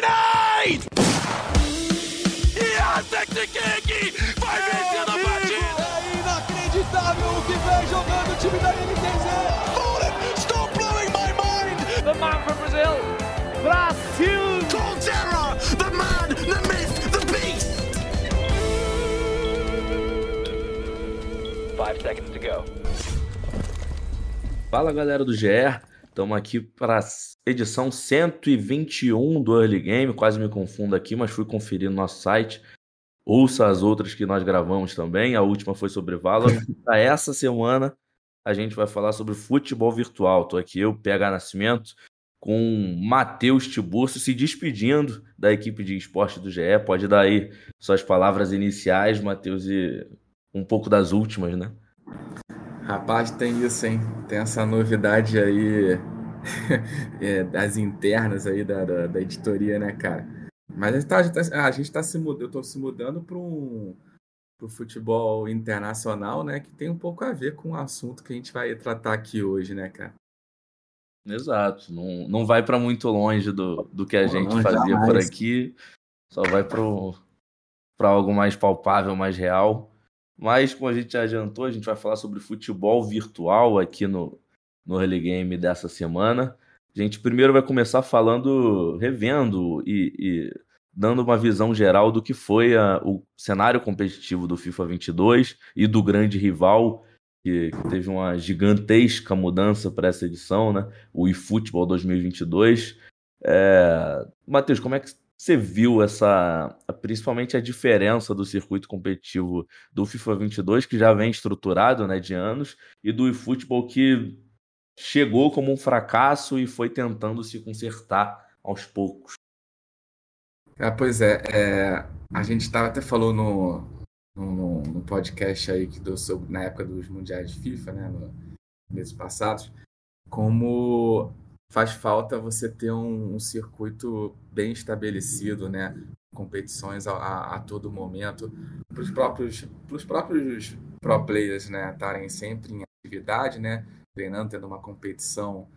Grenade! Yes, Vai vencer a partida! É inacreditável o que vem jogando o time da NTZ! Stop blowing my mind! The man from Brazil, Brasil! Colterra, the man, the myth, the beast! Five seconds to go. Fala galera do GR, estamos aqui para a edição 121 do Early Game. Quase me confundo aqui, mas fui conferir no nosso site. Ouça as outras que nós gravamos também. A última foi sobre Valorant. Para essa semana a gente vai falar sobre futebol virtual. Estou aqui eu, PH Nascimento, com Matheus Tiburcio se despedindo da equipe de esporte do GE. Pode dar aí suas palavras iniciais, Matheus, e um pouco das últimas, né? Rapaz, tem isso, hein? Tem essa novidade aí é, das internas aí da, da, da, editoria, né, cara? Mas a gente tá, a gente tá, a gente tá se mudando, eu tô se mudando para um pro futebol internacional, né, que tem um pouco a ver com o assunto que a gente vai tratar aqui hoje, né, cara? Exato, não, não vai para muito longe do, do que a gente não, fazia jamais. por aqui, só vai para algo mais palpável, mais real. Mas, como a gente já adiantou, a gente vai falar sobre futebol virtual aqui no, no Rally Game dessa semana. A gente primeiro vai começar falando, revendo e, e dando uma visão geral do que foi a, o cenário competitivo do FIFA 22 e do grande rival, que, que teve uma gigantesca mudança para essa edição, né? o eFootball 2022. É... Matheus, como é que você viu essa, principalmente a diferença do circuito competitivo do FIFA 22, que já vem estruturado né, de anos, e do eFootball que chegou como um fracasso e foi tentando se consertar aos poucos? Ah, pois é, é a gente tava, até falou no, no, no, podcast aí que deu sobre, na época dos mundiais de FIFA, né, no meses passados, como faz falta você ter um, um circuito bem estabelecido, né? Competições a, a, a todo momento, para os próprios, pros próprios pro players, né? Estarem sempre em atividade, né? Treinando, tendo uma competição,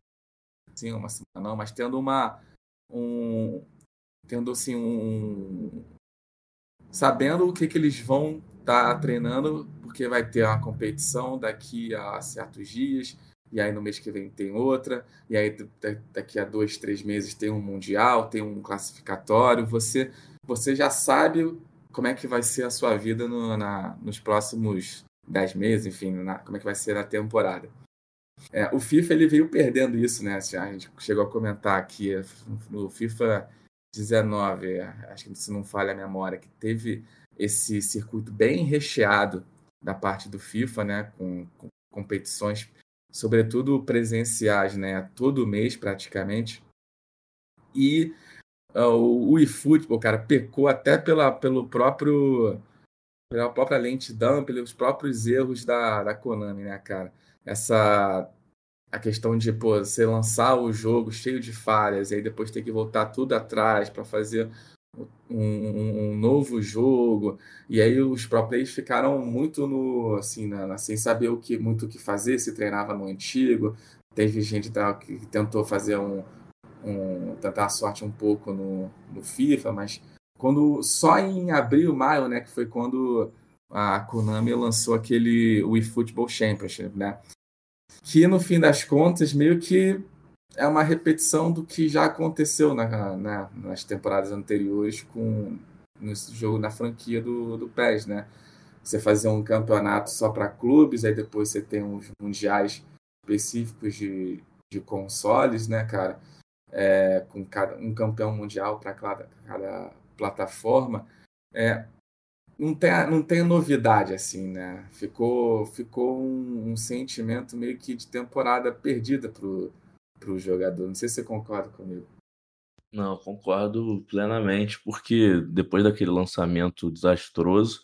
sim, uma semana não, mas tendo uma, um, tendo assim um, sabendo o que que eles vão estar tá treinando, porque vai ter uma competição daqui a certos dias e aí no mês que vem tem outra, e aí daqui a dois, três meses tem um mundial, tem um classificatório. Você, você já sabe como é que vai ser a sua vida no, na, nos próximos dez meses, enfim, na, como é que vai ser a temporada. É, o FIFA ele veio perdendo isso, né? Assim, a gente chegou a comentar aqui no FIFA 19, acho que se não falha a memória, que teve esse circuito bem recheado da parte do FIFA, né? Com, com competições sobretudo presenciais, né, todo mês praticamente. E uh, o eFootball, cara, pecou até pela, pelo próprio pela própria lentidão, pelos próprios erros da, da Konami, né, cara? Essa a questão de pô, você lançar o jogo cheio de falhas e aí depois ter que voltar tudo atrás para fazer um, um, novo jogo. E aí os players ficaram muito no assim na, sem saber o que muito o que fazer se treinava no antigo. Teve gente da, que tentou fazer um, um tentar a sorte um pouco no, no FIFA mas quando só em abril maio né que foi quando a Konami lançou aquele o eFootball Championship né? Que no fim das contas meio que é uma repetição do que já aconteceu na, na, nas temporadas anteriores com nesse jogo na franquia do, do PES, né? Você fazer um campeonato só para clubes, aí depois você tem uns mundiais específicos de, de consoles, né, cara? É, com cada, um campeão mundial para cada, cada plataforma. É, não tem, não tem novidade assim, né? Ficou, ficou um, um sentimento meio que de temporada perdida pro para o jogador. Não sei se você concorda comigo. Não, concordo plenamente, porque depois daquele lançamento desastroso,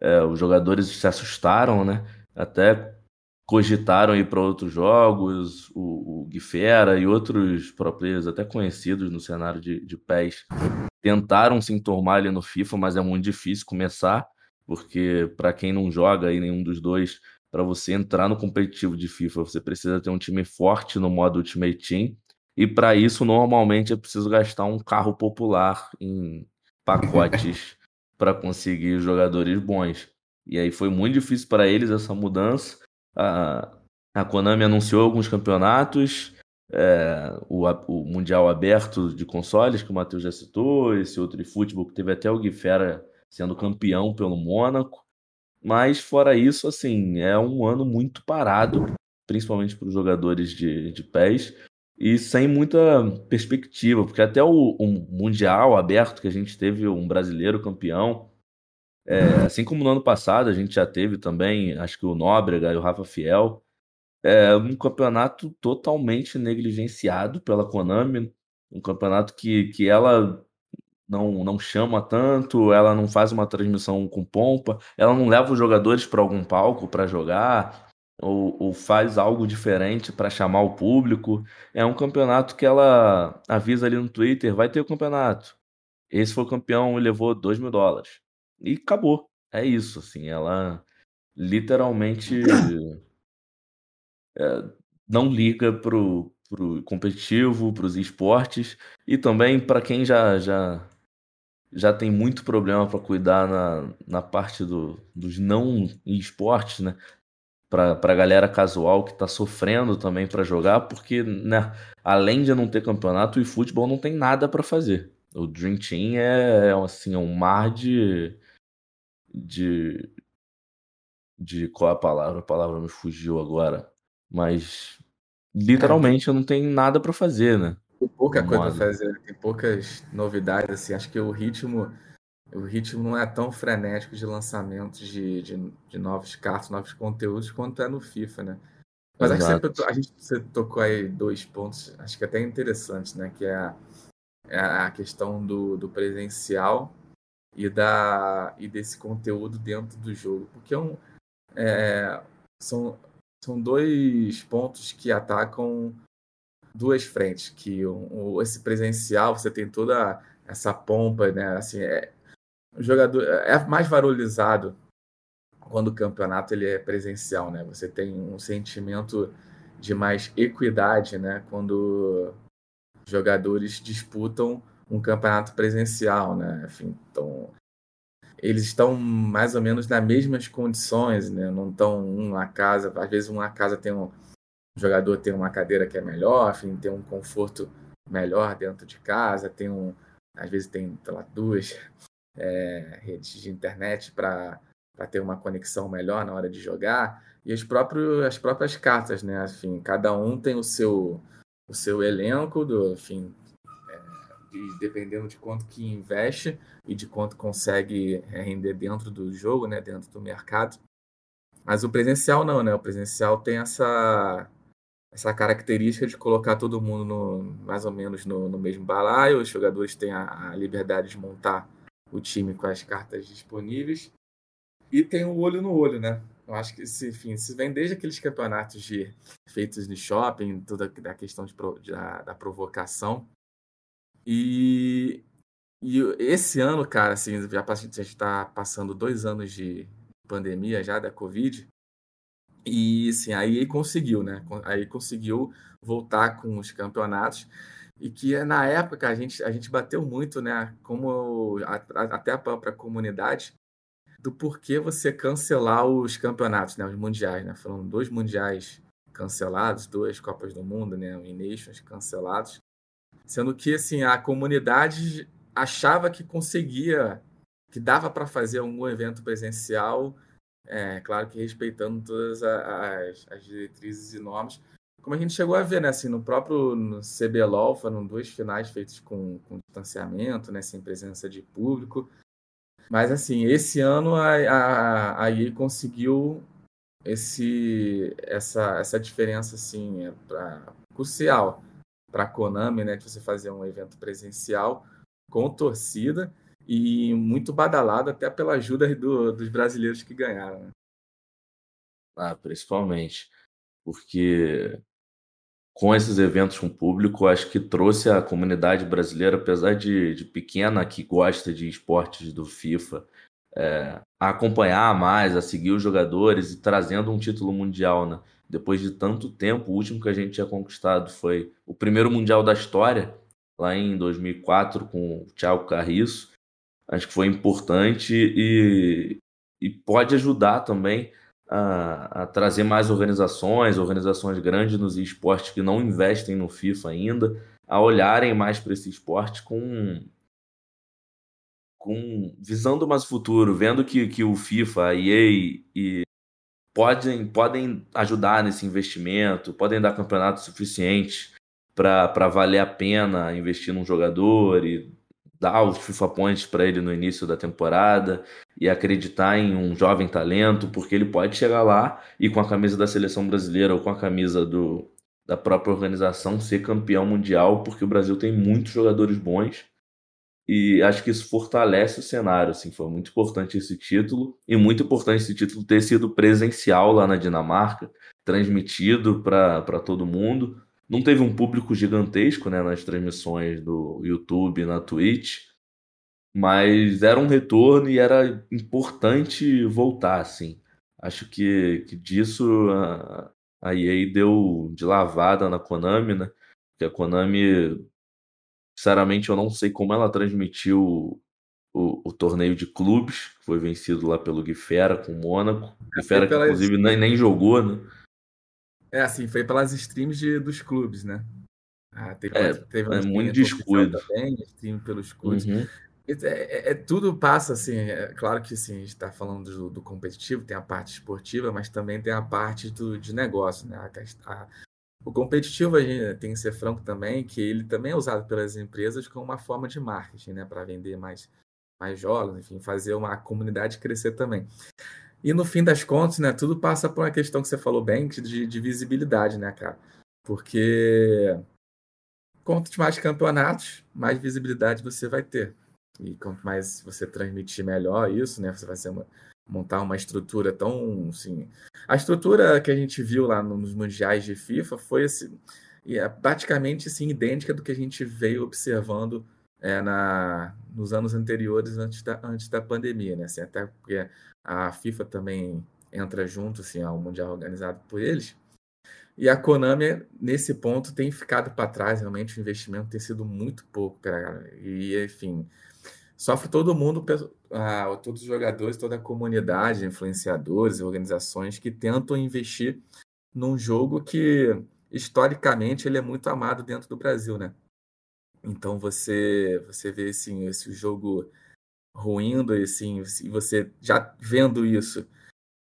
é, os jogadores se assustaram, né? Até cogitaram ir para outros jogos, o, o Guifera e outros pro players até conhecidos no cenário de, de tentaram se enturmar ali no FIFA, mas é muito difícil começar, porque para quem não joga aí nenhum dos dois, para você entrar no competitivo de FIFA, você precisa ter um time forte no modo Ultimate Team. E para isso, normalmente é preciso gastar um carro popular em pacotes para conseguir jogadores bons. E aí foi muito difícil para eles essa mudança. A, a Konami anunciou alguns campeonatos, é, o, o, Mundial Aberto de Consoles, que o Matheus já citou, esse outro de futebol que teve até o Guifera sendo campeão pelo Mônaco. Mas fora isso, assim, é um ano muito parado, principalmente para os jogadores de, de pés, e sem muita perspectiva, porque até o, o, Mundial aberto que a gente teve um brasileiro campeão, é, assim como no ano passado a gente já teve também, acho que o Nóbrega e o Rafa Fiel, é um campeonato totalmente negligenciado pela Konami, um campeonato que, que ela não, não chama tanto, ela não faz uma transmissão com pompa, ela não leva os jogadores para algum palco para jogar, ou, ou, faz algo diferente para chamar o público. É um campeonato que ela avisa ali no Twitter: vai ter o campeonato. Esse foi o campeão e levou 2 mil dólares. E acabou. É isso, assim, ela literalmente é, não liga pro, pro competitivo, para os esportes e também para quem já, já, já tem muito problema para cuidar na, na parte do, dos não esportes, né? Para a galera casual que está sofrendo também para jogar, porque né, além de não ter campeonato, o futebol não tem nada para fazer. O Dream Team é, é assim, é um mar de, de, de qual é a palavra? A palavra me fugiu agora. Mas literalmente não tenho nada para fazer, né? Tem pouca coisa para fazer, tem poucas novidades, assim. Acho que o ritmo, o ritmo não é tão frenético de lançamentos de, de, de novos cartas, novos conteúdos, quanto é no FIFA, né? Mas acho que sempre, a gente você tocou aí dois pontos, acho que até interessantes, né? Que é a, é a questão do, do presencial e, da, e desse conteúdo dentro do jogo. Porque é um, é, são, são dois pontos que atacam duas frentes, que esse presencial você tem toda essa pompa, né? Assim, é, o jogador é mais valorizado quando o campeonato ele é presencial, né? Você tem um sentimento de mais equidade, né? Quando jogadores disputam um campeonato presencial, né? Enfim, então eles estão mais ou menos nas mesmas condições, né? Não estão um na casa, às vezes uma casa tem um, um jogador tem uma cadeira que é melhor, enfim, tem um conforto melhor dentro de casa, tem um, às vezes tem lá, duas é, redes de internet para ter uma conexão melhor na hora de jogar e os próprios, as próprias cartas, né? Enfim, cada um tem o seu o seu elenco do, enfim, de, dependendo de quanto que investe e de quanto consegue render dentro do jogo, né, dentro do mercado. Mas o presencial não, né? O presencial tem essa essa característica de colocar todo mundo no, mais ou menos no, no mesmo balaio. Os jogadores têm a, a, liberdade de montar o time com as cartas disponíveis. E tem o olho no olho, né? Eu acho que, enfim, se vem desde aqueles campeonatos de feitos no shopping, toda a questão de da, da provocação, e, e esse ano, cara, assim, já a gente está passando dois anos de pandemia já da Covid. E assim, aí conseguiu, né? Aí conseguiu voltar com os campeonatos. E que na época a gente, a gente bateu muito, né? Como a, a, até a própria comunidade, do porquê você cancelar os campeonatos, né? Os mundiais, né? Foram dois mundiais cancelados, duas Copas do Mundo, né? O Nations cancelados. Sendo que assim, a comunidade achava que conseguia, que dava para fazer algum evento presencial, é, claro que respeitando todas as, as, diretrizes e normas. Como a gente chegou a ver, né, assim, no próprio no CBLOL foram dois finais feitos com, com distanciamento, né, sem presença de público. Mas assim, esse ano a, a, a EA conseguiu esse, essa, essa diferença assim, é pra, crucial para a Konami, né, de você fazer um evento presencial com torcida e muito badalado até pela ajuda do, dos brasileiros que ganharam. Né? Ah, principalmente. Porque com esses eventos com público, acho que trouxe a comunidade brasileira, apesar de, de pequena, que gosta de esportes do FIFA, é, a acompanhar mais, a seguir os jogadores e trazendo um título mundial, né? depois de tanto tempo. O último que a gente tinha conquistado foi o primeiro Mundial da história, lá em 2004, com o Thiago Carriço. Acho que foi importante e, e pode ajudar também a, a, trazer mais organizações, organizações grandes nos esportes que não investem no FIFA ainda, a olharem mais para esse esporte com, com visando mais o futuro, vendo que, que o FIFA, a EA e podem, podem ajudar nesse investimento, podem dar campeonatos suficientes para valer a pena investir num jogador e dar os FIFA Points para ele no início da temporada e acreditar em um jovem talento, porque ele pode chegar lá e com a camisa da seleção brasileira ou com a camisa do, da própria organização ser campeão mundial, porque o Brasil tem muitos jogadores bons e acho que isso fortalece o cenário. Assim, foi muito importante esse título e muito importante esse título ter sido presencial lá na Dinamarca, transmitido para todo mundo não teve um público gigantesco né, nas transmissões do YouTube na Twitch, mas era um retorno e era importante voltar, assim. Acho que, que disso a, a EA deu de lavada na Konami, né? Porque a Konami, sinceramente, eu não sei como ela transmitiu o, o, torneio de clubes, que foi vencido lá pelo Guifera com o Mônaco. Guifera, que inclusive nem, nem jogou, né? É, assim, foi pelas streams de, dos clubes, né? Ah, teve, é, teve é muito descuido. Também, stream pelos clubes. Uhum. É, é, é, tudo passa, assim, é claro que assim, a gente está falando do, do, competitivo, tem a parte esportiva, mas também tem a parte do, de negócio, né? A, a, o competitivo, a gente tem que ser franco também, que ele também é usado pelas empresas como uma forma de marketing, né? Para vender mais, mais jogos, enfim, fazer uma comunidade crescer também. E no fim das contas, né, tudo passa por uma questão que você falou bem, de, de visibilidade, né, cara? Porque quanto mais campeonatos, mais visibilidade você vai ter. E quanto mais você transmitir melhor isso, né, você vai ser uma, montar uma estrutura tão, assim... A estrutura que a gente viu lá nos mundiais de FIFA foi assim, é praticamente assim, idêntica do que a gente veio observando é, na, nos anos anteriores, antes da, antes da pandemia, né? Assim, até porque a FIFA também entra junto assim, ao Mundial organizado por eles. E a Konami, nesse ponto, tem ficado para trás. Realmente, o investimento tem sido muito pouco. Cara. E, enfim, sofre todo mundo, todos os jogadores, toda a comunidade, influenciadores, organizações que tentam investir num jogo que, historicamente, ele é muito amado dentro do Brasil, né? Então você você vê assim, esse jogo ruindo assim, e você já vendo isso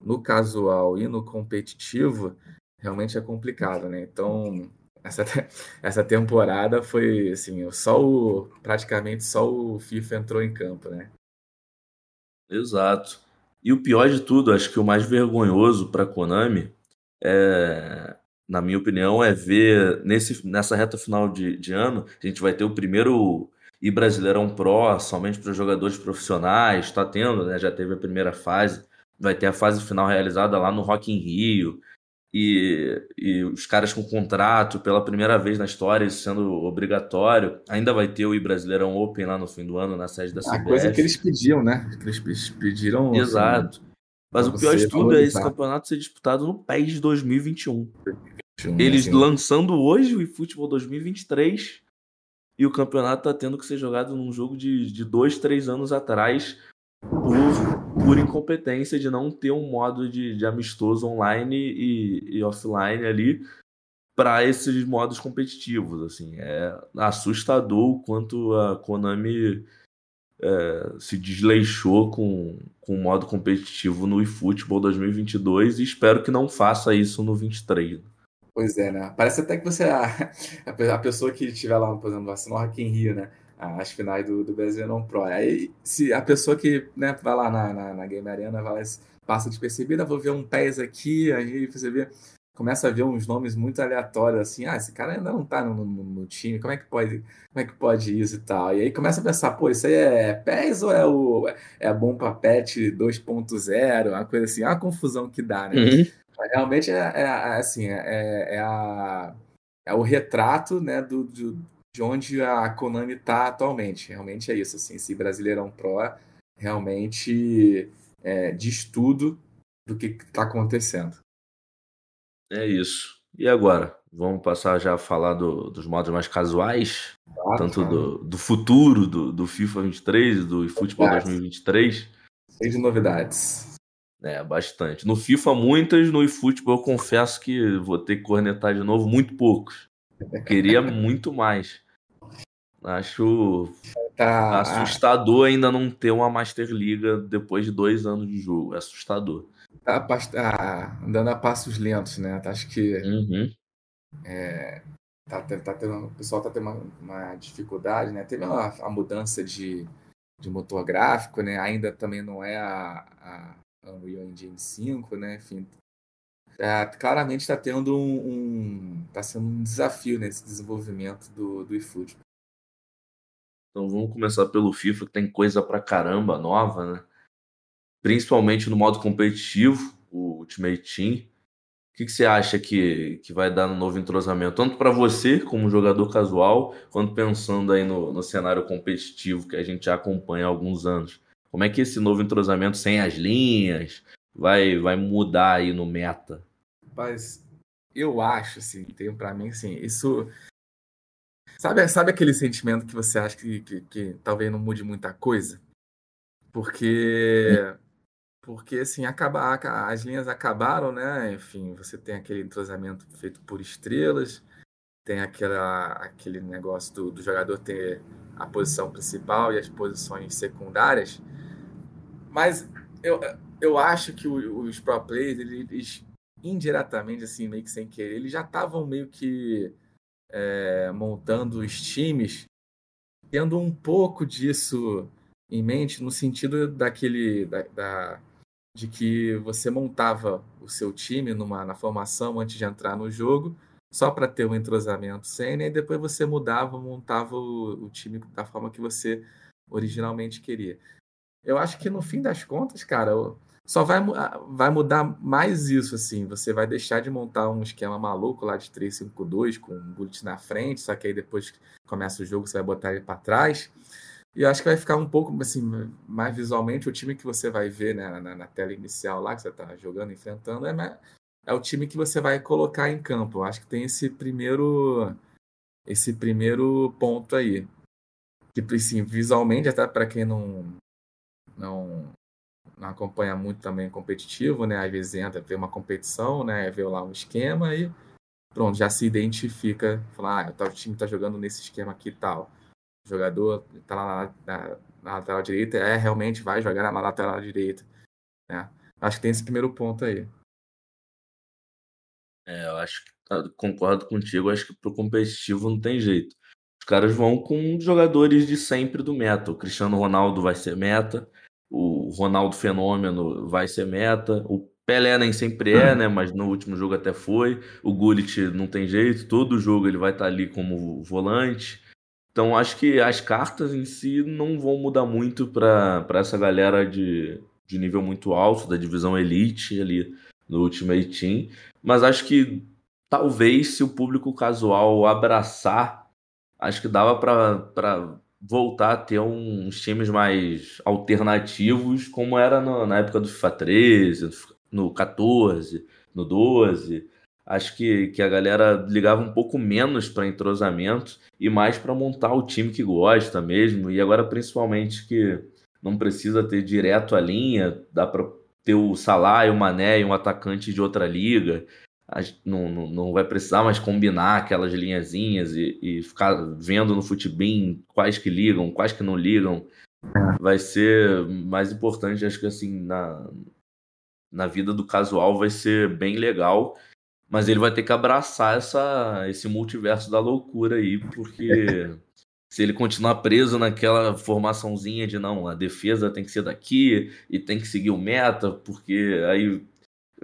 no casual e no competitivo, realmente é complicado, né? Então, essa, essa temporada foi assim, só o praticamente só o FIFA entrou em campo, né? Exato. E o pior de tudo, acho que o mais vergonhoso para Konami é na minha opinião, é ver nesse, nessa reta final de, de ano, a gente vai ter o primeiro e Brasileirão Pro somente para jogadores profissionais, está tendo, né? Já teve a primeira fase, vai ter a fase final realizada lá no Rock in Rio. E, e os caras com contrato pela primeira vez na história, isso sendo obrigatório. Ainda vai ter o Brasileirão Open lá no fim do ano, na sede da CBF. A coisa que eles pediam, né? Eles pediram. Assim, Exato. Assim, Mas o pior de tudo é esse campeonato ser disputado no PES 2021. Eles assim. lançando hoje o eFootball 2023 e o campeonato tá tendo que ser jogado num jogo de, de dois, três anos atrás por, por incompetência de não ter um modo de, de amistoso online e, e offline ali para esses modos competitivos. assim É assustador o quanto a Konami é, se desleixou com, com o modo competitivo no eFootball 2022 e espero que não faça isso no 23. Pois é, né? Parece até que você é a, a pessoa que estiver lá, por exemplo, no Rock in Rio, né? As finais do, do Brasileirão Pro. Aí, se a pessoa que né, vai lá na, na, na Game Arena, vai lá, passa despercebida, vou ver um PES aqui, aí você vê, começa a ver uns nomes muito aleatórios, assim, ah, esse cara ainda não tá no, no, no, time, como é que pode, como é que pode isso e tal? E aí começa a pensar, pô, isso aí é PES ou é o é a bom papete 2.0, uma coisa assim, é uma confusão que dá, né? Uhum. Realmente é, é, é assim, é, é, a, é o retrato né, do, do, de onde a Konami está atualmente. Realmente é isso. Assim, esse Brasileirão Pro realmente é, diz tudo do que está acontecendo. É isso. E agora? Vamos passar já a falar do, dos modos mais casuais, ah, tanto do, do, futuro do, do FIFA 23 e do eFootball 2023. Cheio de novidades. É, bastante. No FIFA, muitas. No eFootball, eu confesso que vou ter que cornetar de novo muito poucos. Queria muito mais. Acho tá, assustador ainda não ter uma Master Liga depois de dois anos de jogo. É assustador. Tá, tá andando a passos lentos, né? Acho que uhum. é, tá, tá tendo, o pessoal tá tendo uma, uma dificuldade, né? Teve a, a, mudança de, de motor gráfico, né? Ainda também não é a, a Unreal Engine 5, né? Enfim, é, claramente está tendo um, um, tá sendo um desafio nesse desenvolvimento do, do eFootball. Então vamos começar pelo FIFA, que tem coisa pra caramba nova, né? Principalmente no modo competitivo, o Ultimate Team. O que, que você acha que, que vai dar no novo entrosamento? Tanto para você, como jogador casual, quanto pensando aí no, no cenário competitivo que a gente já acompanha há alguns anos. Como é que esse novo entrosamento sem as linhas vai, vai mudar aí no meta? Mas eu acho, assim, tenho para mim, assim, isso Sabe, sabe aquele sentimento que você acha que, que, que talvez não mude muita coisa? Porque. Porque, assim, acaba, as linhas acabaram, né? Enfim, você tem aquele entrosamento feito por estrelas, tem aquela, aquele negócio do, do jogador ter a posição principal e as posições secundárias. Mas eu, eu acho que os pro players, eles indiretamente, assim, meio que sem querer, eles já estavam meio que é, montando os times, tendo um pouco disso em mente, no sentido daquele da, da, de que você montava o seu time numa, na formação antes de entrar no jogo, só para ter um entrosamento sênior, e depois você mudava, montava o, o time da forma que você originalmente queria. Eu acho que no fim das contas, cara, só vai, vai mudar mais isso, assim. Você vai deixar de montar um esquema maluco lá de 3-5-2 com um bullet na frente, só que aí depois que começa o jogo você vai botar ele para trás. E eu acho que vai ficar um pouco assim, mais visualmente o time que você vai ver né, na, na, tela inicial lá que você está jogando, enfrentando, é, é o time que você vai colocar em campo. Eu acho que tem esse primeiro esse primeiro ponto aí. Tipo assim, visualmente, até para quem não, não não acompanha muito também competitivo, né? Às vezes entra, vê uma competição, né? Vê lá um esquema e pronto, já se identifica, fala, ah, o time tá jogando nesse esquema aqui e tal. O jogador tá lá na, na, na, lateral direita, é realmente vai jogar na lateral direita, né? Acho que tem esse primeiro ponto aí. É, eu acho que tá, concordo contigo, acho que pro competitivo não tem jeito. Os caras vão com jogadores de sempre do meta. O Cristiano Ronaldo vai ser meta, o Ronaldo Fenômeno vai ser meta. O Pelé nem sempre é, né? Mas no último jogo até foi. O Gullit não tem jeito, todo jogo ele vai estar ali como volante. Então acho que as cartas em si não vão mudar muito para essa galera de, de nível muito alto, da divisão Elite ali no Ultimate Team. Mas acho que talvez se o público casual abraçar, acho que dava para voltar a ter uns times mais alternativos, como era no, na época do FIFA 13, no 14, no 12. Acho que, que a galera ligava um pouco menos para entrosamento e mais para montar o time que gosta mesmo. E agora, principalmente, que não precisa ter direto a linha, dá para ter o Salah o Mané e um atacante de outra liga não, não, não vai precisar mais combinar aquelas linhazinhas e, e ficar vendo no futebol quais que ligam, quais que não ligam. Vai ser mais importante, acho que assim, na, na vida do casual vai ser bem legal, mas ele vai ter que abraçar essa, esse multiverso da loucura aí, porque se ele continuar preso naquela formaçãozinha de não, a defesa tem que ser daqui e tem que seguir o meta, porque aí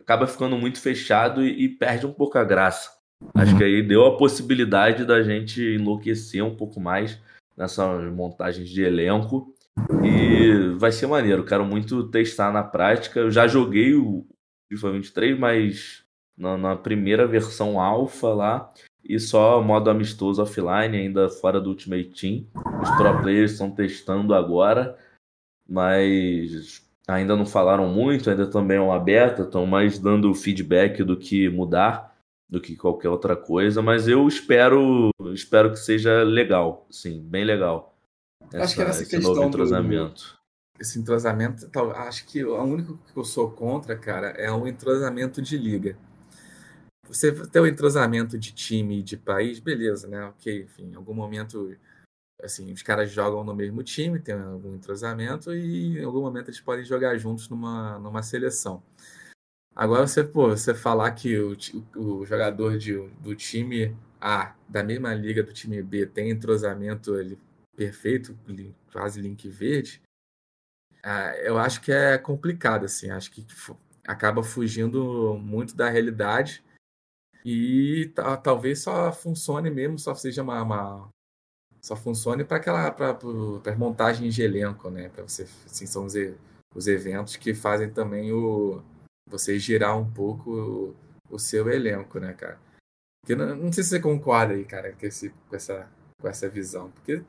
acaba ficando muito fechado e, e perde um pouco a graça. Uhum. Acho que aí deu a possibilidade da gente enlouquecer um pouco mais nessas montagens de elenco. E vai ser maneiro. Quero muito testar na prática. Eu já joguei o FIFA 23, mas na, na primeira versão alfa lá. E só modo amistoso offline, ainda fora do Ultimate Team. Os pro players estão testando agora. Mas ainda não falaram muito, ainda também é uma beta, estão mais dando feedback do que mudar. do que qualquer outra coisa, mas eu espero, espero que seja legal, sim, bem legal. Essa, acho que nessa esse questão novo entrosamento. Do, esse entrosamento, acho que o único que eu sou contra, cara, é um entrosamento de liga. Você ter o um entrosamento de time e de país, beleza, né? Ok, enfim, em algum momento assim, os caras jogam no mesmo time, tem algum entrosamento e em algum momento eles podem jogar juntos numa, numa seleção. Agora você, pô, você falar que o, o jogador de, do time A, da mesma liga do time B, tem entrosamento ele, perfeito, quase link verde, ah, eu acho que é complicado, assim, acho que acaba fugindo muito da realidade e talvez só funcione mesmo, só seja uma, uma só funcione para aquela para montagens de elenco, né? Para você, assim, são os, os eventos que fazem também o você girar um pouco o, o seu elenco, né, cara? Porque não, não, sei se você concorda aí, cara, com, esse, com, essa, com essa visão. Porque.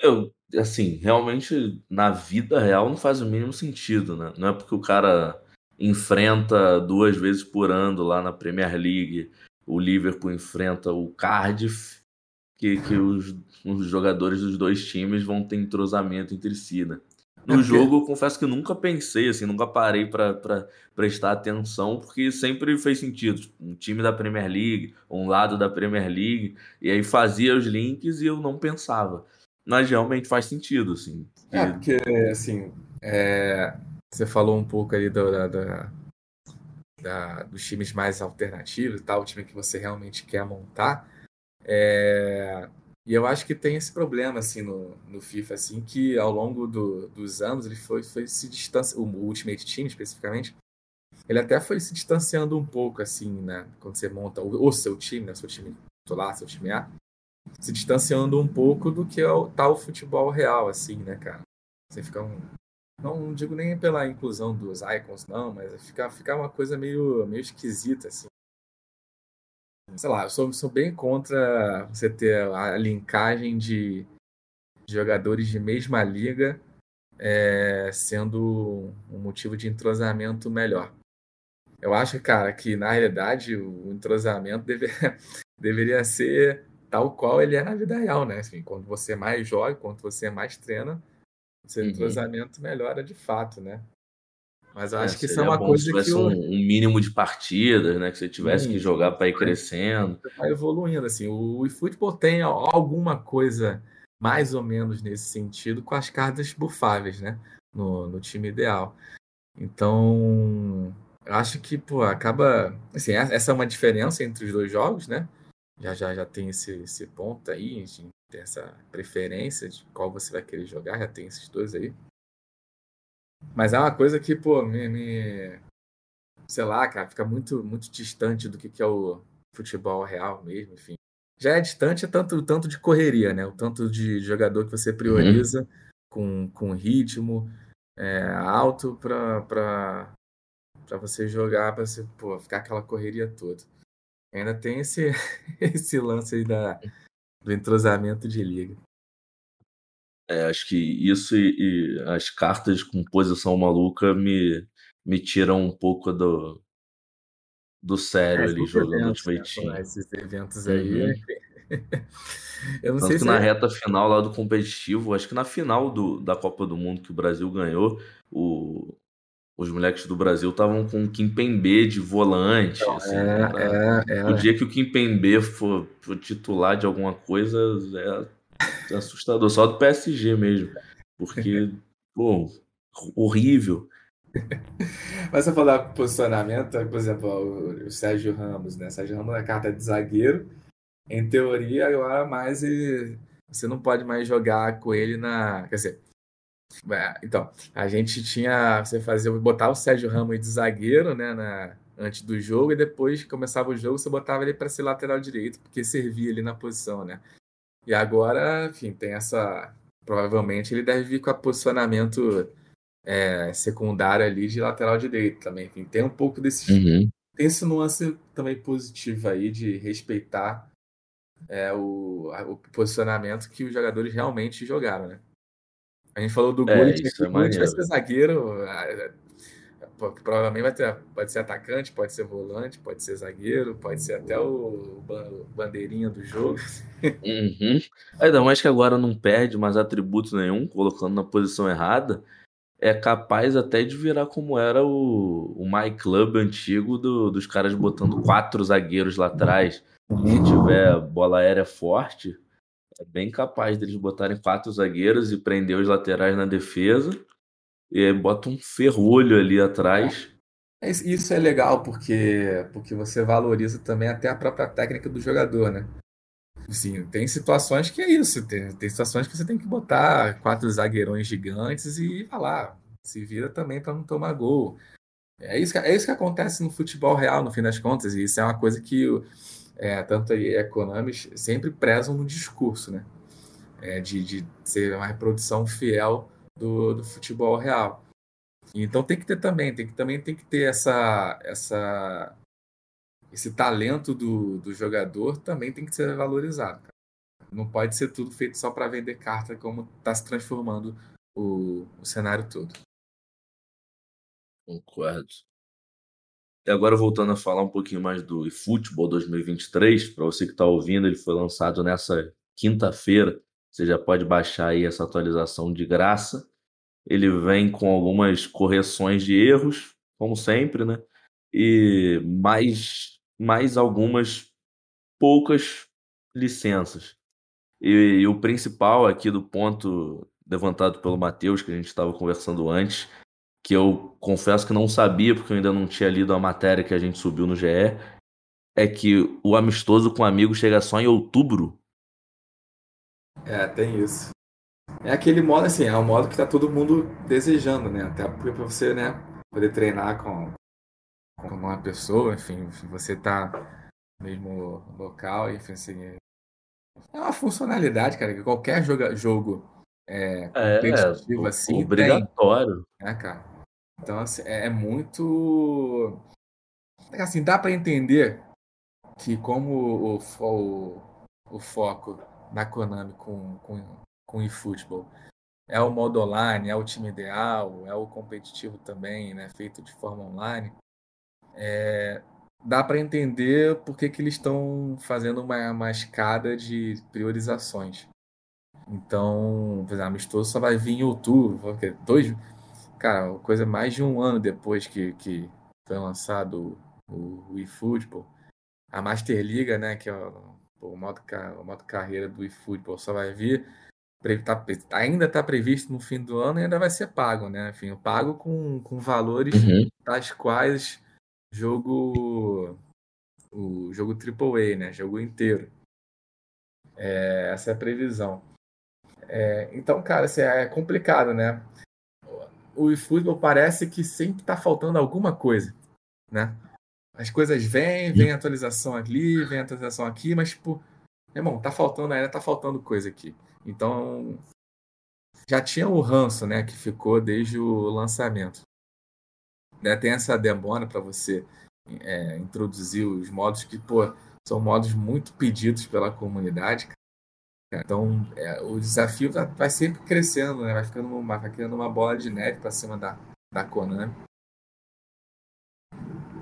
Eu, assim, realmente na vida real não faz o mínimo sentido, né? Não é porque o cara enfrenta duas vezes por ano lá na Premier League, o Liverpool enfrenta o Cardiff, que, que os, os jogadores dos dois times vão ter entrosamento entre si, né? No é jogo, eu confesso que nunca pensei, assim, nunca parei para prestar atenção, porque sempre fez sentido. Tipo, um time da Premier League, um lado da Premier League, e aí fazia os links e eu não pensava. Mas realmente faz sentido, assim. É, porque, assim, é... você falou um pouco aí do, da, da, da, dos times mais alternativos, tal, o time que você realmente quer montar. É... E eu acho que tem esse problema, assim, no, no FIFA, assim, que ao longo do, dos anos ele foi, foi se distanciando, o Ultimate Team especificamente, ele até foi se distanciando um pouco, assim, né, quando você monta o, o seu time, né, seu time titular, seu time A, se distanciando um pouco do que é o tal futebol real, assim, né, cara. Você fica um... Não digo nem pela inclusão dos icons, não, mas fica, fica uma coisa meio, meio esquisita, assim sei lá, eu sou, sou bem contra você ter a linkagem de jogadores de mesma liga é, sendo um motivo de entrosamento melhor. Eu acho, cara, que na realidade o entrosamento deve, deveria ser tal qual ele é na vida real, né? Assim, quando você mais joga, quando você mais treina, seu uhum. entrosamento melhora de fato, né? Mas eu é, acho que isso é uma coisa que. Eu... Um, um, mínimo de partidas, né? Que você tivesse Sim, que jogar para ir crescendo. Vai evoluindo, assim. O eFootball tem alguma coisa mais ou menos nesse sentido com as cartas bufáveis, né? No, no time ideal. Então, eu acho que, pô, acaba. Assim, essa é uma diferença entre os dois jogos, né? Já já, já tem esse, esse ponto aí, a gente tem essa preferência de qual você vai querer jogar, já tem esses dois aí. Mas é uma coisa que, pô, me, me, sei lá, cara, fica muito, muito distante do que, que é o futebol real mesmo, enfim. Já é distante é tanto, tanto de correria, né? O tanto de jogador que você prioriza uhum. com, com ritmo é, alto para você jogar, para você pô, ficar aquela correria toda. Ainda tem esse, esse lance aí da, do entrosamento de liga. É, acho que isso e, e, as cartas com posição maluca me, me tiram um pouco do, do sério é, ali jogando eventos, Ultimate né? Esses eventos aí. Uhum. Eu não Tanto sei que se na é... reta final lá do competitivo, acho que na final do, da Copa do Mundo que o Brasil ganhou, o, os moleques do Brasil estavam com o Kimpembe de volante. Então, assim, é, é, é, o dia que o Kimpembe for, for titular de alguma coisa, é assustador, só do PSG mesmo. Porque, pô, horrível. Mas você falar posicionamento, por exemplo, o, Sérgio Ramos, né? Sérgio Ramos é carta de zagueiro. Em teoria, agora mais ele, você não pode mais jogar com ele na. Quer dizer, é, então, a gente tinha. Você fazia, botar o Sérgio Ramos de zagueiro, né? Na, antes do jogo, e depois começava o jogo, você botava ele para ser lateral direito, porque servia ali na posição, né? E agora, enfim, tem essa. Provavelmente ele deve vir com a posicionamento é, secundário ali de lateral direito também. Enfim, tem um pouco desse. Uhum. Tem esse nuance também positivo aí de respeitar é, o, o posicionamento que os jogadores realmente jogaram, né? A gente falou do é, Gullit, que o Gullit vai ser zagueiro. Provavelmente vai ter, pode ser atacante, pode ser volante, pode ser zagueiro, pode ser até o, o bandeirinha do jogo. Uhum. Ainda mais que agora não perde mais atributo nenhum, colocando na posição errada, é capaz até de virar como era o, o My Club antigo do, dos caras botando quatro zagueiros lá atrás. Se tiver bola aérea forte, é bem capaz deles botarem quatro zagueiros e prender os laterais na defesa e aí bota um ferrolho ali atrás. É, isso é legal porque, porque você valoriza também até a própria técnica do jogador, né? Sim, tem situações que é isso. Tem, tem situações que você tem que botar quatro zagueirões gigantes e falar, se vira também para não tomar gol. É isso, que, é isso que acontece no futebol real, no fim das contas, e isso é uma coisa que é, tanto a Economy sempre prezam no discurso, né? É, de, de ser uma reprodução fiel do, do futebol real. Então tem que ter também, tem que também tem que ter essa, essa esse talento do, do jogador também tem que ser valorizado. Cara. Não pode ser tudo feito só para vender carta como está se transformando o, o cenário todo. Concordo. E agora voltando a falar um pouquinho mais do eFootball 2023, para você que está ouvindo, ele foi lançado nessa quinta-feira. Você já pode baixar aí essa atualização de graça. Ele vem com algumas correções de erros, como sempre, né? E mais, mais algumas poucas licenças. E, e o principal aqui do ponto levantado pelo Matheus, que a gente estava conversando antes, que eu confesso que não sabia, porque eu ainda não tinha lido a matéria que a gente subiu no GE, é que o amistoso com amigo chega só em outubro. É, tem isso. É aquele modo assim, é o modo que tá todo mundo desejando, né? Até porque pra você, né, poder treinar com, com uma pessoa, enfim, você tá no mesmo local, enfim, assim, é uma funcionalidade, cara, que qualquer joga, jogo é, é competitivo é, assim. Obrigatório. Tem, né, cara? Então, assim, é, é muito. Assim, dá para entender que, como o, o, o foco da Konami com, com com o eFootball. É o modo online, é o time ideal, é o competitivo também, né, feito de forma online. É, dá para entender por que, que eles estão fazendo uma, uma escada de priorizações. Então, por amistoso só vai vir em outubro, porque dois, cara, coisa mais de um ano depois que, que foi lançado o, o eFootball. A Master Liga, né, que é o, o, modo, o modo carreira do eFootball, só vai vir Tá, ainda está previsto no fim do ano e ainda vai ser pago, né? Enfim, pago com, com valores uhum. tais quais jogo o jogo AAA, né? Jogo inteiro. É, essa é a previsão. É, então, cara, assim, é complicado, né? O eFootball parece que sempre está faltando alguma coisa, né? As coisas vêm, vem atualização ali, vem atualização aqui, mas, tipo, irmão, tá faltando ainda, tá faltando coisa aqui. Então, já tinha o ranço, né, que ficou desde o lançamento. Né, tem essa demora para você é, introduzir os modos que, pô, são modos muito pedidos pela comunidade. Então, é, o desafio vai sempre crescendo, né? vai ficando uma, vai criando uma bola de neve para cima da, da Konami.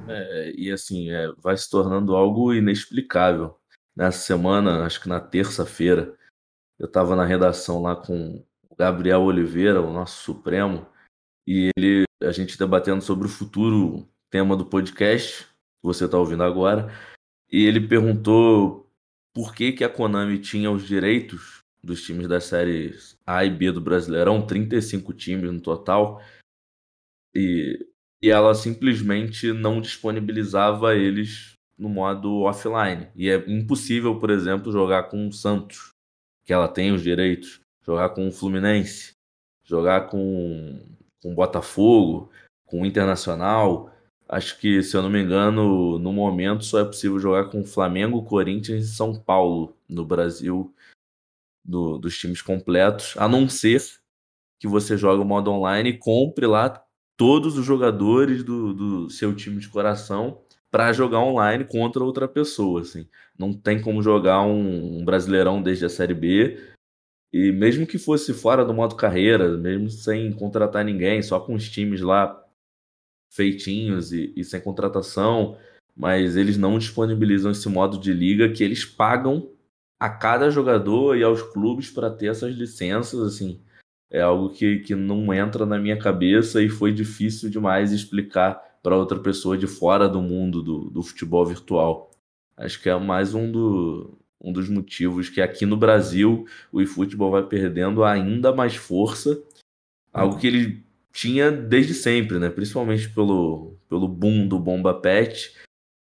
É, e assim, é, vai se tornando algo inexplicável. Nessa semana, acho que na terça-feira, eu estava na redação lá com o Gabriel Oliveira, o nosso Supremo, e ele, a gente debatendo sobre o futuro tema do podcast, que você está ouvindo agora, e ele perguntou por que, que a Konami tinha os direitos dos times das séries A e B do Brasileirão, 35 times no total, e, e ela simplesmente não disponibilizava eles no modo offline. E é impossível, por exemplo, jogar com o Santos, que ela tem os direitos, jogar com o Fluminense, jogar com, com o Botafogo, com o Internacional. Acho que, se eu não me engano, no momento só é possível jogar com Flamengo, Corinthians e São Paulo no Brasil, do, dos times completos, a não ser que você jogue o modo online e compre lá todos os jogadores do, do seu time de coração para jogar online contra outra pessoa, assim. Não tem como jogar um, um, Brasileirão desde a Série B. E mesmo que fosse fora do modo carreira, mesmo sem contratar ninguém, só com os times lá feitinhos e, e sem contratação, mas eles não disponibilizam esse modo de liga que eles pagam a cada jogador e aos clubes para ter essas licenças, assim, é algo que, que não entra na minha cabeça e foi difícil demais explicar para outra pessoa de fora do mundo do, do futebol virtual. Acho que é mais um, do, um dos motivos que aqui no Brasil o eFootball vai perdendo ainda mais força, algo que ele tinha desde sempre, né? principalmente pelo, pelo boom do Bomba Pet,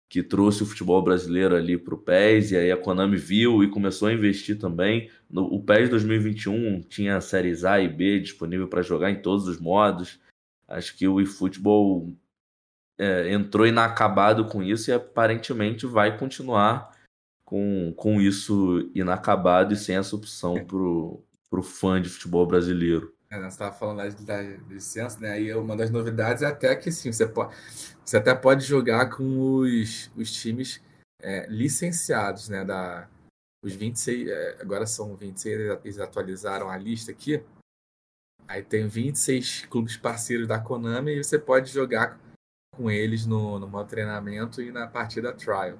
que trouxe o futebol brasileiro ali para o PES, e aí a Konami viu e começou a investir também. No, o PES 2021 tinha séries A e B disponível para jogar em todos os modos. Acho que o eFootball é, entrou inacabado com isso e aparentemente vai continuar com, com isso inacabado e sem essa opção para o fã de futebol brasileiro. É, você estava falando da, da licença, né? Aí uma das novidades é até que sim, você pode, você até pode jogar com os, os times é, licenciados, né? Da, os 26, é, agora são 26, eles atualizaram a lista aqui. Aí tem 26 clubes parceiros da Konami e você pode jogar com eles no, no modo treinamento e na partida trial.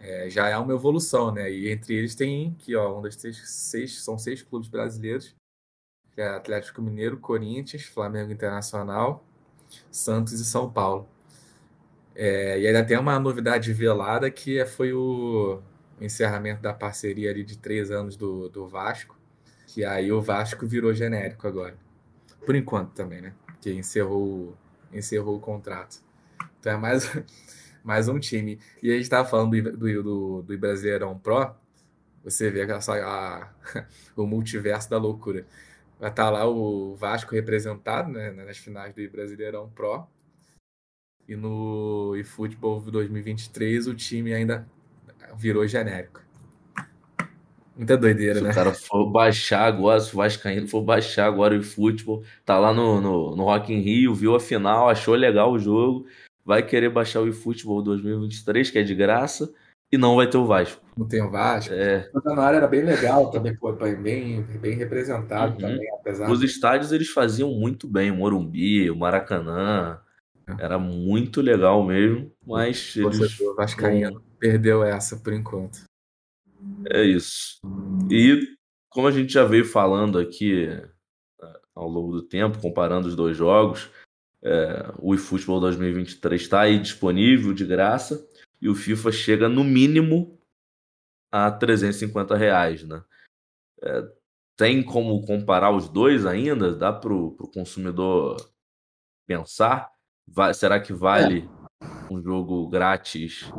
É, já é uma evolução, né? E entre eles tem que, ó, um, dois, três, seis, são seis clubes brasileiros que é Atlético Mineiro, Corinthians, Flamengo Internacional, Santos e São Paulo. É, e ainda tem uma novidade velada que é, foi o, o, encerramento da parceria ali de três anos do, do Vasco, que aí o Vasco virou genérico agora. Por enquanto também, né? Que encerrou, encerrou o contrato. Então é mais, mais um time. E a gente estava falando do, do, do, Brasileirão Pro, você vê a, a, o multiverso da loucura vai estar tá lá o Vasco representado né, nas finais do Brasileirão Pro. E no eFootball 2023 o time ainda virou genérico. Muita doideira, se né? Se o cara for baixar agora, se o Vascaíno for baixar agora o eFootball, tá lá no, no, no Rock in Rio, viu a final, achou legal o jogo, vai querer baixar o eFootball 2023, que é de graça, e não vai ter o Vasco. Não tem o Vasco. É. O Januário era bem legal também, pô, bem, bem representado uhum. também, apesar Os estádios eles faziam muito bem, o Morumbi, o Maracanã. É. Era muito legal mesmo, mas o eles. O Vascaíno perdeu essa por enquanto. É isso. E como a gente já veio falando aqui é, ao longo do tempo, comparando os dois jogos, é, o eFootball 2023 está aí disponível de graça e o FIFA chega no mínimo a 350 reais, né? É, tem como comparar os dois ainda? Dá para o consumidor pensar? Vai, será que vale é. um jogo grátis,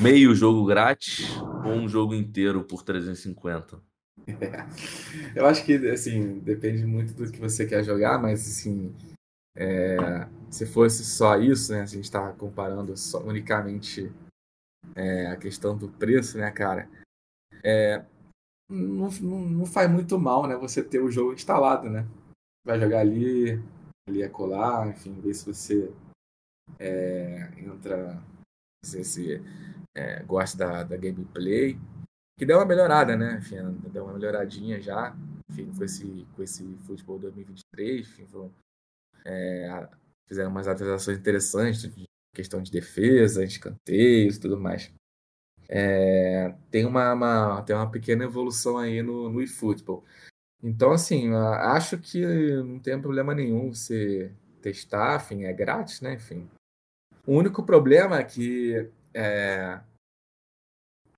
meio jogo grátis, ou um jogo inteiro por 350? É. Eu acho que assim depende muito do que você quer jogar, mas assim é, se fosse só isso, né? Se a gente está comparando só, unicamente é, a questão do preço, né, cara? É, não, não, não, faz muito mal, né? Você ter o jogo instalado, né? Vai jogar ali, ali a colar, enfim, ver se você é, entra, se você é, gosta da, da gameplay. Que deu uma melhorada, né? Enfim, deu uma melhoradinha já. Enfim, com esse, com esse futebol 2023, enfim, foi, é, fizeram umas atualizações interessantes de questão de defesa, escanteios e tudo mais. É, tem, uma, uma, tem uma pequena evolução aí no, no eFootball. Então, assim, acho que não tem problema nenhum você testar, enfim, é grátis, né? Enfim. O único problema é que é,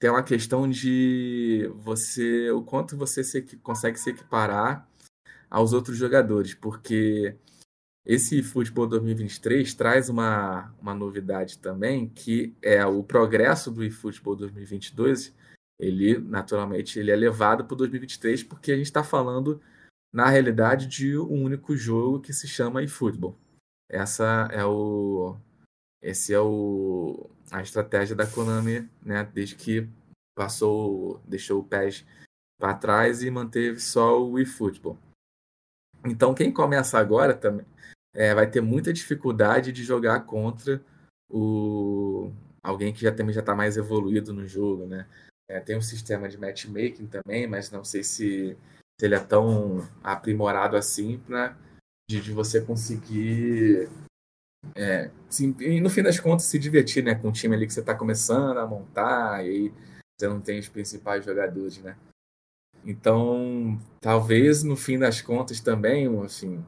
tem uma questão de você, o quanto você se, consegue se equiparar aos outros jogadores, porque esse Futebol 2023 traz uma, uma novidade também, que é o progresso do eFootball 2022. Ele, naturalmente, ele é levado para o 2023 porque a gente está falando, na realidade, de um único jogo que se chama eFootball. Essa é o... Esse é o, a estratégia da Konami, né? Desde que passou, deixou o PES para trás e manteve só o eFootball. Então, quem começa agora também é, vai ter muita dificuldade de jogar contra o alguém que já também já está mais evoluído no jogo, né? É, tem um sistema de matchmaking também, mas não sei se, se ele é tão aprimorado assim para de, de, você conseguir é, sim, e no fim das contas se divertir, né, com o time ali que você está começando a montar e aí você não tem os principais jogadores, né? Então, talvez no fim das contas também, assim,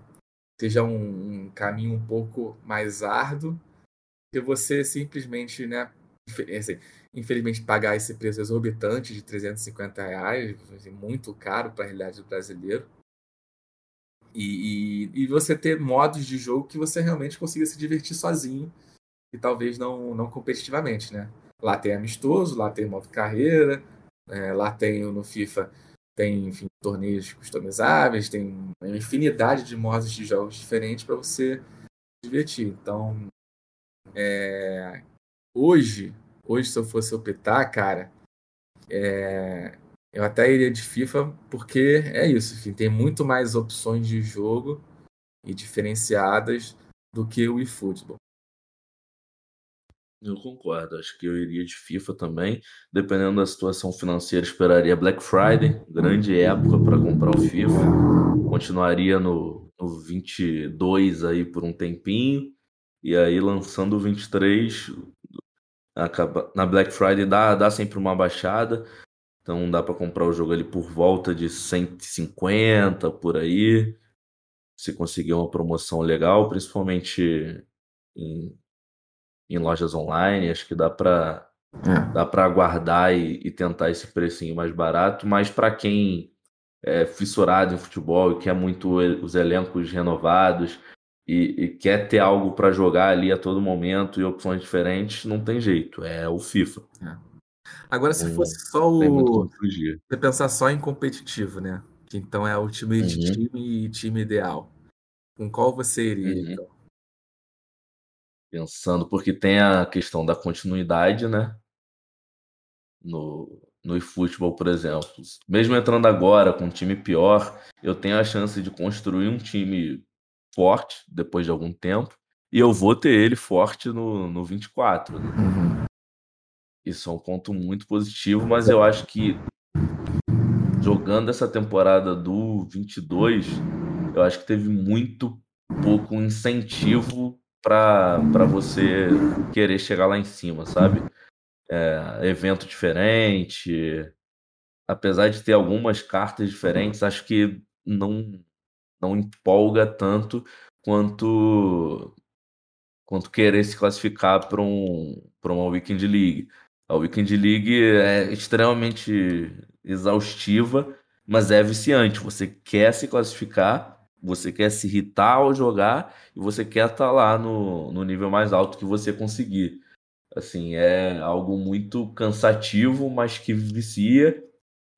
seja um, um caminho um pouco mais árduo que você simplesmente, né, assim, infelizmente pagar esse preço exorbitante de 350 reais, assim, muito caro para a realidade do brasileiro. E, e, e, você ter modos de jogo que você realmente consiga se divertir sozinho e talvez não, não competitivamente, né? Lá tem amistoso, lá tem modo carreira, é, lá tem no FIFA tem enfim, torneios customizáveis, tem uma infinidade de modos de jogos diferentes para você se divertir. Então, é, hoje, hoje se eu fosse optar, cara, é, eu até iria de FIFA porque é isso, enfim, tem muito mais opções de jogo e diferenciadas do que o eFootball. Eu concordo, acho que eu iria de FIFA também. Dependendo da situação financeira, esperaria Black Friday, grande época para comprar o FIFA. Continuaria no, no 22 aí por um tempinho. E aí lançando o 23, acaba, na Black Friday dá, dá sempre uma baixada. Então dá para comprar o jogo ali por volta de 150 por aí. Se conseguir uma promoção legal, principalmente em em lojas online. Acho que dá para é. dá para aguardar e, e, tentar esse precinho mais barato. Mas para quem é fissurado em futebol e quer muito os elencos renovados e, e quer ter algo para jogar ali a todo momento e opções diferentes, não tem jeito. É o FIFA. É. Agora, se fosse só o. Você pensar só em competitivo, né? Que então é o time uhum. de time e time ideal. Com qual você iria, uhum. então? Pensando, porque tem a questão da continuidade, né? No, no eFootball, por exemplo. Mesmo entrando agora com um time pior, eu tenho a chance de construir um time forte depois de algum tempo. E eu vou ter ele forte no, no 24. Né? Uhum. Isso é um ponto muito positivo, mas eu acho que jogando essa temporada do 22, eu acho que teve muito pouco incentivo para você querer chegar lá em cima, sabe? É, evento diferente, apesar de ter algumas cartas diferentes, acho que não não empolga tanto quanto quanto querer se classificar para um para uma Weekend League. A Weekend League é extremamente exaustiva, mas é viciante. Você quer se classificar você quer se irritar ao jogar e você quer estar tá lá no, no nível mais alto que você conseguir. Assim, é algo muito cansativo, mas que vicia.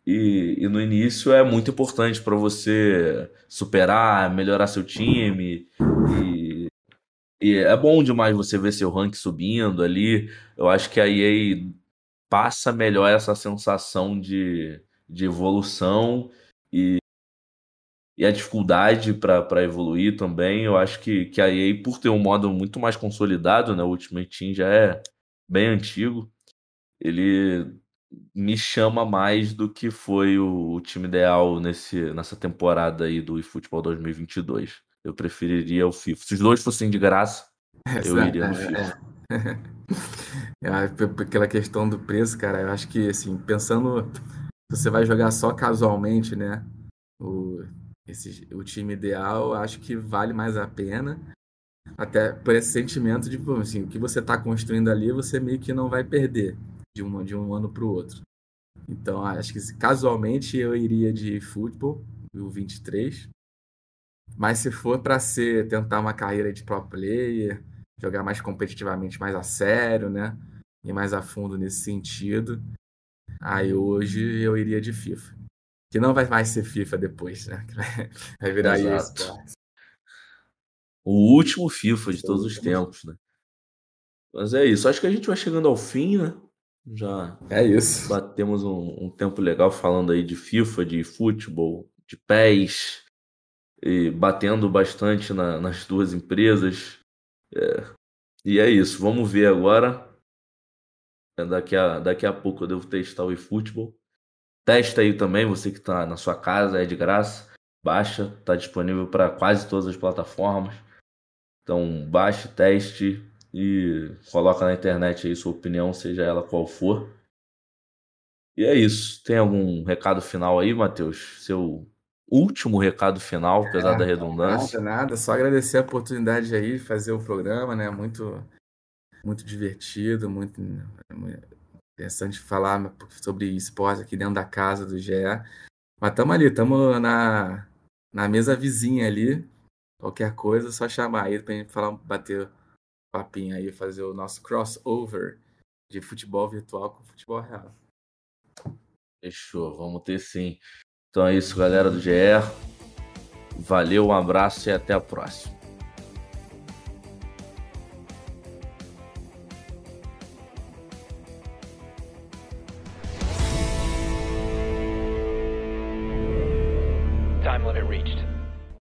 E, e no início é muito importante para você superar, melhorar seu time. E, e é bom demais você ver seu rank subindo ali. Eu acho que a EA passa melhor essa sensação de, de evolução e, e a dificuldade para evoluir também. Eu acho que, que a EA, por ter um modo muito mais consolidado, né, o Ultimate Team já é bem antigo, ele me chama mais do que foi o, o time ideal nesse, nessa temporada aí do eFootball 2022. Eu preferiria o FIFA. Se os dois fossem de graça, eu iria no FIFA. É, é. Aquela questão do preço, cara, eu acho que, assim, pensando, você vai jogar só casualmente, né? O, esse, o time ideal, acho que vale mais a pena. Até por esse sentimento de, assim, o que você está construindo ali, você meio que não vai perder de um, de um ano para o outro. Então, acho que casualmente eu iria de futebol, o 23. Mas se for para ser tentar uma carreira de pro player, jogar mais competitivamente, mais a sério, né? E mais a fundo nesse sentido, aí hoje eu iria de FIFA. Que não vai mais ser FIFA depois, né? Vai virar Exato. isso. O último FIFA de todos os tempos, né? Mas é isso. Acho que a gente vai chegando ao fim, né? Já é isso. batemos um, um tempo legal falando aí de FIFA, de futebol, de pés, e batendo bastante na, nas duas empresas. É. E é isso. Vamos ver agora. Daqui a, daqui a pouco eu devo testar o eFootball. Testa aí também, você que está na sua casa, é de graça. Baixa, está disponível para quase todas as plataformas. Então, baixe, teste e coloca na internet aí sua opinião, seja ela qual for. E é isso. Tem algum recado final aí, Matheus? Seu último recado final, apesar é, da redundância. Nada, nada. Só agradecer a oportunidade aí de fazer o programa, né? Muito, muito divertido, muito, muito interessante falar sobre esporte aqui dentro da casa do GE. Mas estamos ali, estamos na, na mesa vizinha ali. Qualquer coisa, só chamar aí pra gente falar, bater papinho aí, fazer o nosso crossover de futebol virtual com futebol real. Fechou, vamos ter sim. Então é isso, galera do GR. Valeu, um abraço e até a próxima.